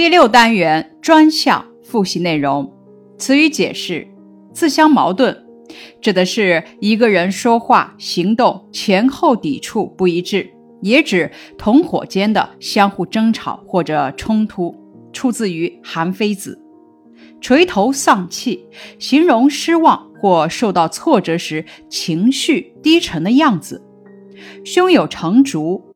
第六单元专项复习内容：词语解释。自相矛盾，指的是一个人说话、行动前后抵触不一致，也指同伙间的相互争吵或者冲突。出自于《韩非子》。垂头丧气，形容失望或受到挫折时情绪低沉的样子。胸有成竹。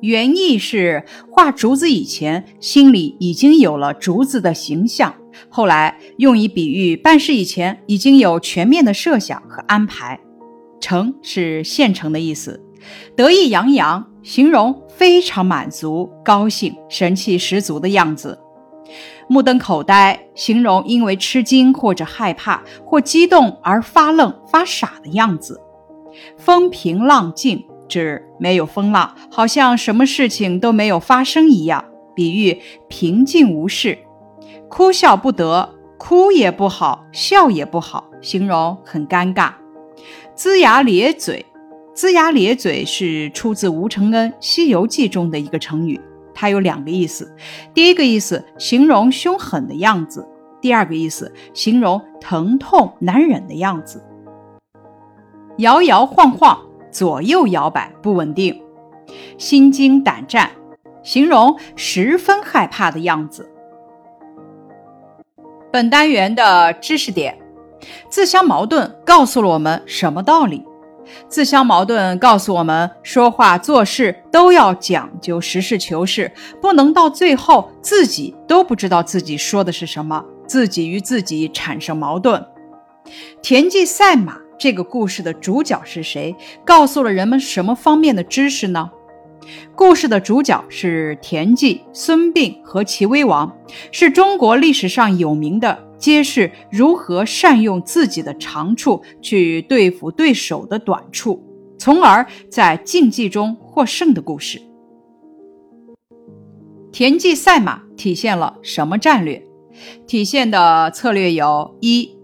原意是画竹子以前，心里已经有了竹子的形象，后来用以比喻办事以前已经有全面的设想和安排。成是现成的意思，得意洋洋，形容非常满足、高兴、神气十足的样子。目瞪口呆，形容因为吃惊或者害怕或激动而发愣、发傻的样子。风平浪静。指没有风浪，好像什么事情都没有发生一样，比喻平静无事。哭笑不得，哭也不好，笑也不好，形容很尴尬。龇牙咧嘴，龇牙咧嘴是出自吴承恩《西游记》中的一个成语，它有两个意思。第一个意思形容凶狠的样子，第二个意思形容疼痛难忍的样子。摇摇晃晃。左右摇摆不稳定，心惊胆战，形容十分害怕的样子。本单元的知识点：自相矛盾告诉了我们什么道理？自相矛盾告诉我们，说话做事都要讲究实事求是，不能到最后自己都不知道自己说的是什么，自己与自己产生矛盾。田忌赛马。这个故事的主角是谁？告诉了人们什么方面的知识呢？故事的主角是田忌、孙膑和齐威王，是中国历史上有名的揭示如何善用自己的长处去对付对手的短处，从而在竞技中获胜的故事。田忌赛马体现了什么战略？体现的策略有一。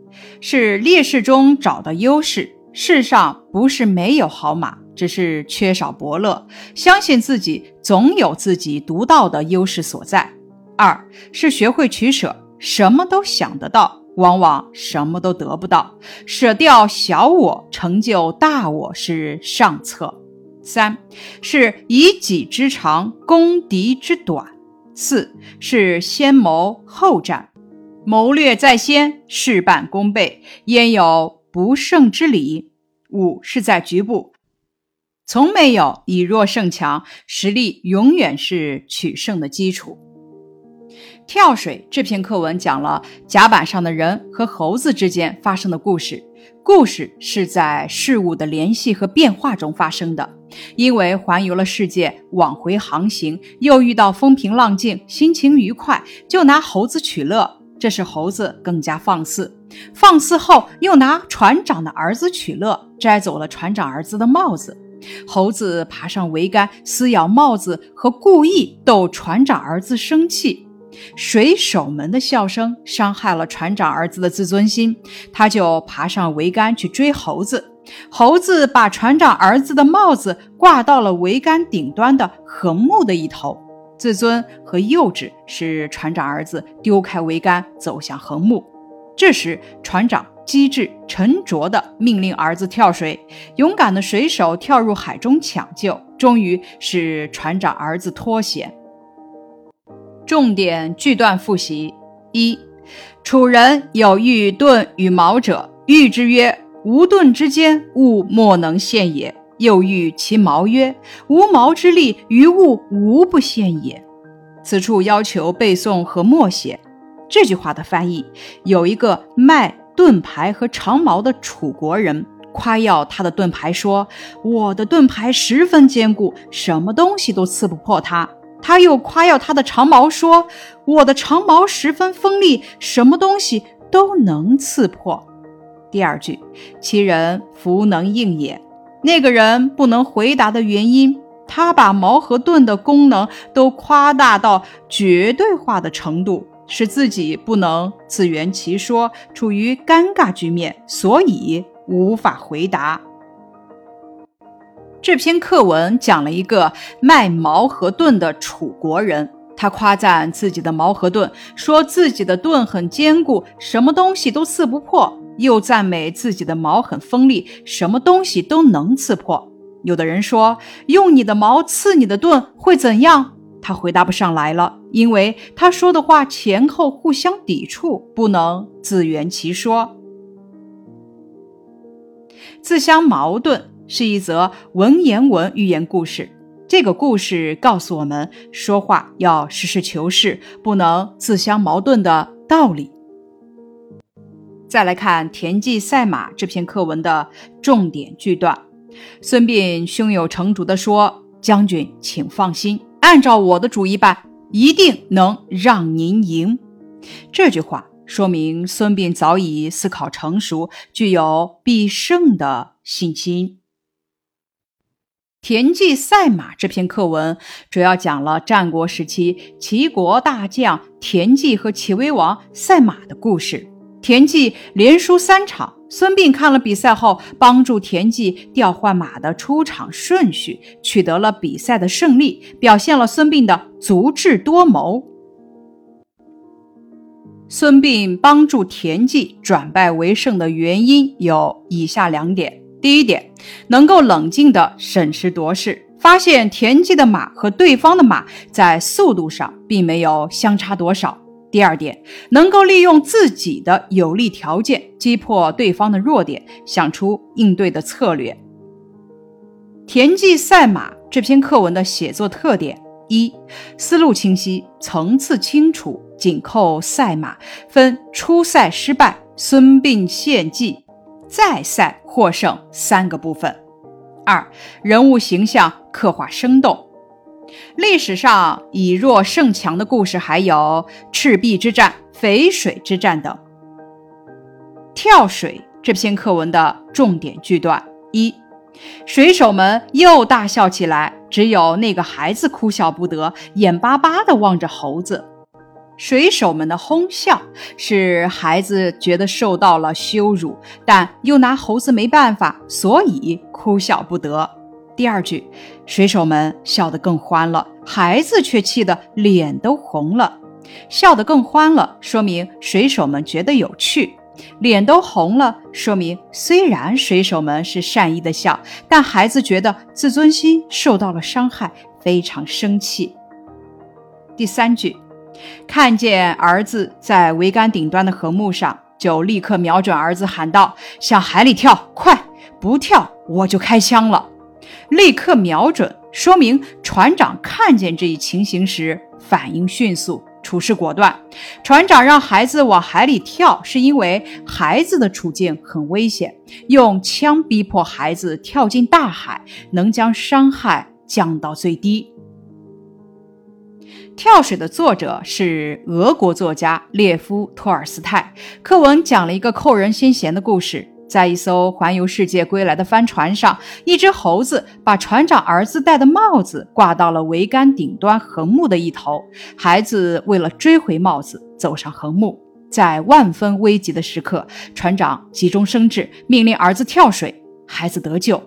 是劣势中找到优势。世上不是没有好马，只是缺少伯乐。相信自己，总有自己独到的优势所在。二是学会取舍，什么都想得到，往往什么都得不到。舍掉小我，成就大我是上策。三是以己之长攻敌之短。四是先谋后战。谋略在先，事半功倍，焉有不胜之理？五是在局部，从没有以弱胜强，实力永远是取胜的基础。跳水这篇课文讲了甲板上的人和猴子之间发生的故事，故事是在事物的联系和变化中发生的。因为环游了世界，往回航行，又遇到风平浪静，心情愉快，就拿猴子取乐。这是猴子更加放肆，放肆后又拿船长的儿子取乐，摘走了船长儿子的帽子。猴子爬上桅杆撕咬帽子，和故意逗船长儿子生气。水手们的笑声伤害了船长儿子的自尊心，他就爬上桅杆去追猴子。猴子把船长儿子的帽子挂到了桅杆顶端的横木的一头。自尊和幼稚使船长儿子丢开桅杆，走向横木。这时，船长机智沉着地命令儿子跳水。勇敢的水手跳入海中抢救，终于使船长儿子脱险。重点句段复习：一、楚人有欲盾与矛者，喻之曰：“无盾之坚，物莫能陷也。”又欲其矛曰：“无矛之力，于物无不陷也。”此处要求背诵和默写这句话的翻译。有一个卖盾牌和长矛的楚国人夸耀他的盾牌说：“我的盾牌十分坚固，什么东西都刺不破它。”他又夸耀他的长矛说：“我的长矛十分锋利，什么东西都能刺破。”第二句：“其人弗能应也。”那个人不能回答的原因，他把矛和盾的功能都夸大到绝对化的程度，使自己不能自圆其说，处于尴尬局面，所以无法回答。这篇课文讲了一个卖矛和盾的楚国人，他夸赞自己的矛和盾，说自己的盾很坚固，什么东西都刺不破；又赞美自己的矛很锋利，什么东西都能刺破。有的人说：“用你的矛刺你的盾会怎样？”他回答不上来了，因为他说的话前后互相抵触，不能自圆其说。自相矛盾是一则文言文寓言故事。这个故事告诉我们，说话要实事求是，不能自相矛盾的道理。再来看田忌赛马这篇课文的重点句段，孙膑胸有成竹地说：“将军，请放心，按照我的主意办，一定能让您赢。”这句话说明孙膑早已思考成熟，具有必胜的信心。田忌赛马这篇课文主要讲了战国时期齐国大将田忌和齐威王赛马的故事。田忌连输三场，孙膑看了比赛后，帮助田忌调换马的出场顺序，取得了比赛的胜利，表现了孙膑的足智多谋。孙膑帮助田忌转败为胜的原因有以下两点。第一点，能够冷静地审时度势，发现田忌的马和对方的马在速度上并没有相差多少。第二点，能够利用自己的有利条件击破对方的弱点，想出应对的策略。田忌赛马这篇课文的写作特点：一、思路清晰，层次清楚，紧扣赛马，分初赛失败、孙膑献计。再赛获胜三个部分。二、人物形象刻画生动。历史上以弱胜强的故事还有赤壁之战、淝水之战等。跳水这篇课文的重点句段：一、水手们又大笑起来，只有那个孩子哭笑不得，眼巴巴地望着猴子。水手们的哄笑使孩子觉得受到了羞辱，但又拿猴子没办法，所以哭笑不得。第二句，水手们笑得更欢了，孩子却气得脸都红了。笑得更欢了，说明水手们觉得有趣；脸都红了，说明虽然水手们是善意的笑，但孩子觉得自尊心受到了伤害，非常生气。第三句。看见儿子在桅杆顶端的横木上，就立刻瞄准儿子喊道：“向海里跳！快，不跳我就开枪了！”立刻瞄准，说明船长看见这一情形时反应迅速，处事果断。船长让孩子往海里跳，是因为孩子的处境很危险，用枪逼迫孩子跳进大海，能将伤害降到最低。跳水的作者是俄国作家列夫·托尔斯泰。课文讲了一个扣人心弦的故事：在一艘环游世界归来的帆船上，一只猴子把船长儿子戴的帽子挂到了桅杆顶端横木的一头。孩子为了追回帽子，走上横木。在万分危急的时刻，船长急中生智，命令儿子跳水，孩子得救。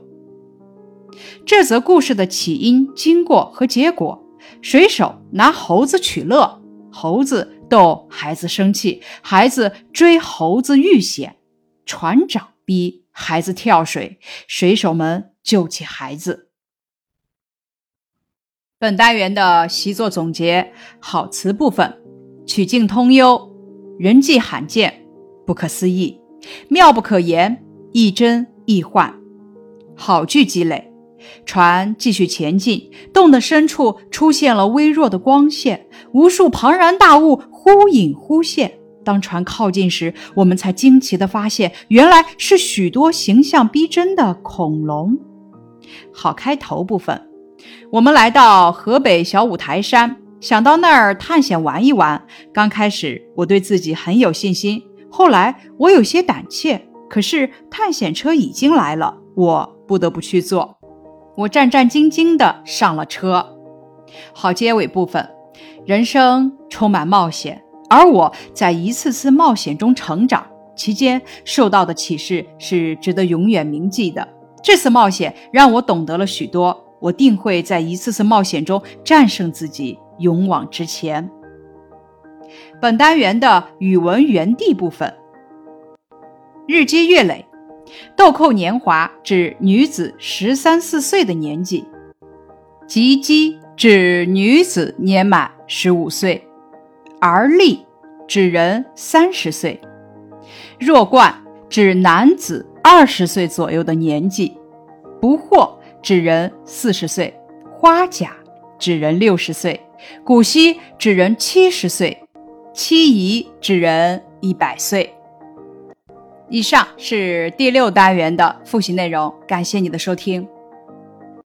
这则故事的起因、经过和结果。水手拿猴子取乐，猴子逗孩子生气，孩子追猴子遇险，船长逼孩子跳水，水手们救起孩子。本单元的习作总结：好词部分，曲径通幽，人迹罕见，不可思议，妙不可言，亦真亦幻。好句积累。船继续前进，洞的深处出现了微弱的光线，无数庞然大物忽隐忽现。当船靠近时，我们才惊奇地发现，原来是许多形象逼真的恐龙。好开头部分，我们来到河北小五台山，想到那儿探险玩一玩。刚开始我对自己很有信心，后来我有些胆怯。可是探险车已经来了，我不得不去做。我战战兢兢地上了车。好，结尾部分，人生充满冒险，而我在一次次冒险中成长，期间受到的启示是值得永远铭记的。这次冒险让我懂得了许多，我定会在一次次冒险中战胜自己，勇往直前。本单元的语文园地部分，日积月累，豆蔻年华指女子十三四岁的年纪，及笄指女子年满十五岁，而立指人三十岁，弱冠指男子二十岁左右的年纪，不惑指人四十岁，花甲指人六十岁，古稀指人七十岁。七姨指人一百岁。以上是第六单元的复习内容，感谢你的收听。